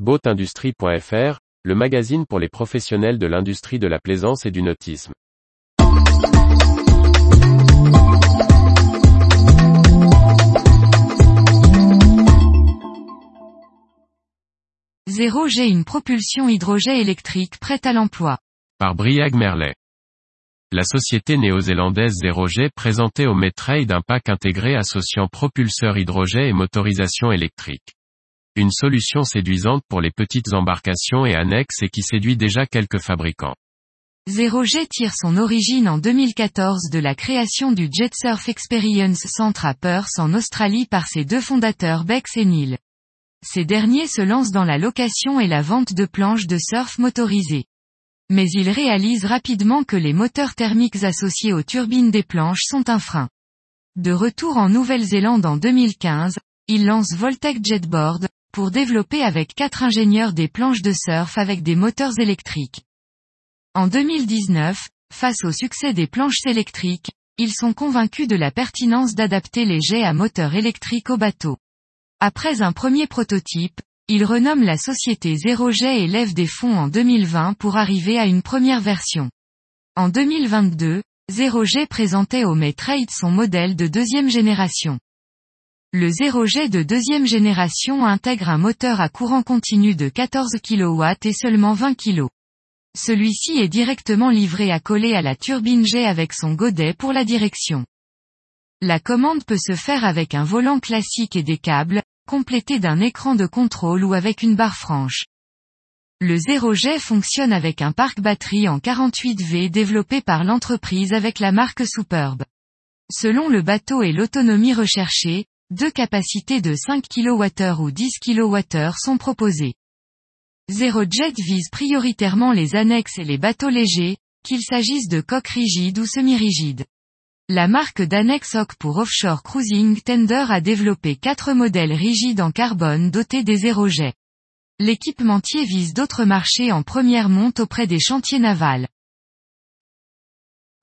Boatindustrie.fr, le magazine pour les professionnels de l'industrie de la plaisance et du nautisme. Zéro G une propulsion hydrogène électrique prête à l'emploi. Par Briag Merlet. La société néo-zélandaise Zero G présentait au Metrade un pack intégré associant propulseur hydrogène et motorisation électrique. Une solution séduisante pour les petites embarcations et annexes et qui séduit déjà quelques fabricants. Zero G tire son origine en 2014 de la création du Jet Surf Experience Centre à Perth en Australie par ses deux fondateurs Bex et Neil. Ces derniers se lancent dans la location et la vente de planches de surf motorisées. Mais ils réalisent rapidement que les moteurs thermiques associés aux turbines des planches sont un frein. De retour en Nouvelle-Zélande en 2015, ils lancent Voltec Jetboard, pour développer avec quatre ingénieurs des planches de surf avec des moteurs électriques. En 2019, face au succès des planches électriques, ils sont convaincus de la pertinence d'adapter les jets à moteur électrique au bateau. Après un premier prototype, ils renomment la société Zero Jet et lèvent des fonds en 2020 pour arriver à une première version. En 2022, Zero Jet présentait au May son modèle de deuxième génération. Le Zero Jet de deuxième génération intègre un moteur à courant continu de 14 kW et seulement 20 kg. Celui-ci est directement livré à coller à la turbine jet avec son godet pour la direction. La commande peut se faire avec un volant classique et des câbles, complété d'un écran de contrôle ou avec une barre franche. Le Zero Jet fonctionne avec un parc batterie en 48V développé par l'entreprise avec la marque Superb. Selon le bateau et l'autonomie recherchée, deux capacités de 5 kWh ou 10 kWh sont proposées. ZeroJet vise prioritairement les annexes et les bateaux légers, qu'il s'agisse de coques rigides ou semi-rigides. La marque d'annexe OC pour Offshore Cruising Tender a développé quatre modèles rigides en carbone dotés des ZeroJet. L'équipementier vise d'autres marchés en première monte auprès des chantiers navals.